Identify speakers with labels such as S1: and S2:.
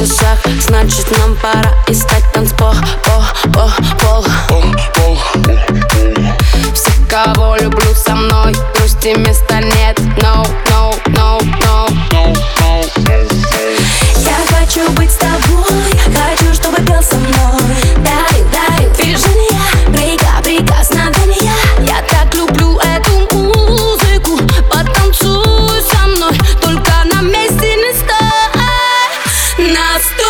S1: часах Значит нам пора искать танцпол по, по, пол. Пол, пол Все, кого люблю со мной Грусти места нет más
S2: tú.